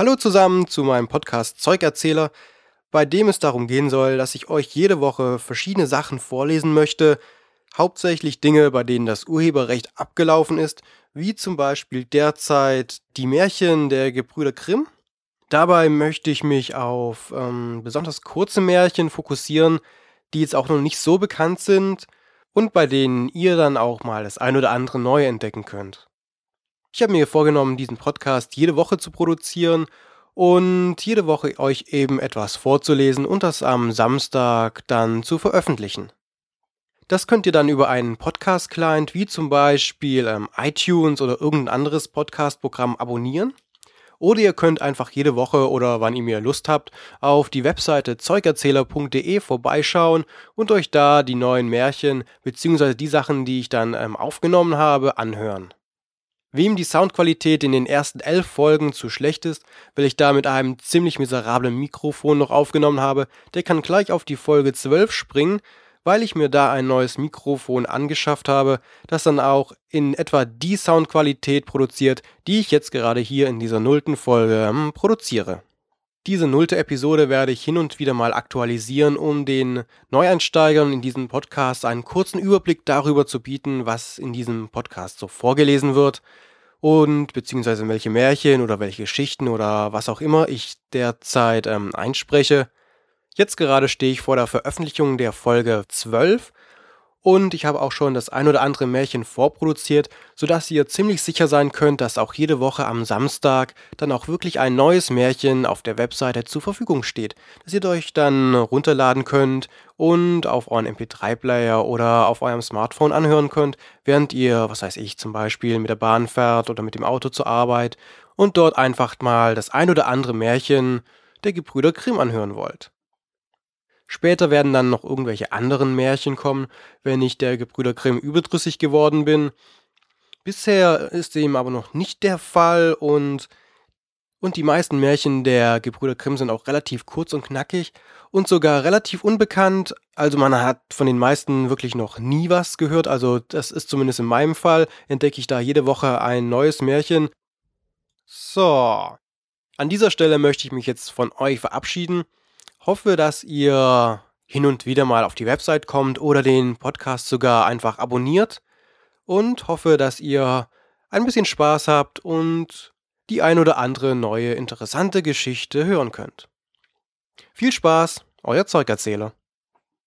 Hallo zusammen zu meinem Podcast Zeugerzähler, bei dem es darum gehen soll, dass ich euch jede Woche verschiedene Sachen vorlesen möchte, hauptsächlich Dinge, bei denen das Urheberrecht abgelaufen ist, wie zum Beispiel derzeit die Märchen der Gebrüder Grimm. Dabei möchte ich mich auf ähm, besonders kurze Märchen fokussieren, die jetzt auch noch nicht so bekannt sind und bei denen ihr dann auch mal das ein oder andere neu entdecken könnt. Ich habe mir vorgenommen, diesen Podcast jede Woche zu produzieren und jede Woche euch eben etwas vorzulesen und das am Samstag dann zu veröffentlichen. Das könnt ihr dann über einen Podcast-Client wie zum Beispiel ähm, iTunes oder irgendein anderes Podcast-Programm abonnieren. Oder ihr könnt einfach jede Woche oder wann ihr mir Lust habt auf die Webseite zeugerzähler.de vorbeischauen und euch da die neuen Märchen bzw. die Sachen, die ich dann ähm, aufgenommen habe, anhören. Wem die Soundqualität in den ersten elf Folgen zu schlecht ist, weil ich da mit einem ziemlich miserablen Mikrofon noch aufgenommen habe, der kann gleich auf die Folge 12 springen, weil ich mir da ein neues Mikrofon angeschafft habe, das dann auch in etwa die Soundqualität produziert, die ich jetzt gerade hier in dieser nullten Folge ähm, produziere. Diese nullte Episode werde ich hin und wieder mal aktualisieren, um den Neueinsteigern in diesem Podcast einen kurzen Überblick darüber zu bieten, was in diesem Podcast so vorgelesen wird und beziehungsweise welche Märchen oder welche Geschichten oder was auch immer ich derzeit ähm, einspreche. Jetzt gerade stehe ich vor der Veröffentlichung der Folge 12 und ich habe auch schon das ein oder andere Märchen vorproduziert, sodass ihr ziemlich sicher sein könnt, dass auch jede Woche am Samstag dann auch wirklich ein neues Märchen auf der Webseite zur Verfügung steht, das ihr euch dann runterladen könnt und auf euren MP3-Player oder auf eurem Smartphone anhören könnt, während ihr, was weiß ich, zum Beispiel mit der Bahn fährt oder mit dem Auto zur Arbeit und dort einfach mal das ein oder andere Märchen der Gebrüder Grimm anhören wollt. Später werden dann noch irgendwelche anderen Märchen kommen, wenn ich der Gebrüder Grimm überdrüssig geworden bin. Bisher ist dem aber noch nicht der Fall und und die meisten Märchen der Gebrüder Grimm sind auch relativ kurz und knackig und sogar relativ unbekannt. Also man hat von den meisten wirklich noch nie was gehört. Also das ist zumindest in meinem Fall. Entdecke ich da jede Woche ein neues Märchen. So. An dieser Stelle möchte ich mich jetzt von euch verabschieden. Hoffe, dass ihr hin und wieder mal auf die Website kommt oder den Podcast sogar einfach abonniert und hoffe, dass ihr ein bisschen Spaß habt und die ein oder andere neue interessante Geschichte hören könnt. Viel Spaß, euer Zeugerzähler.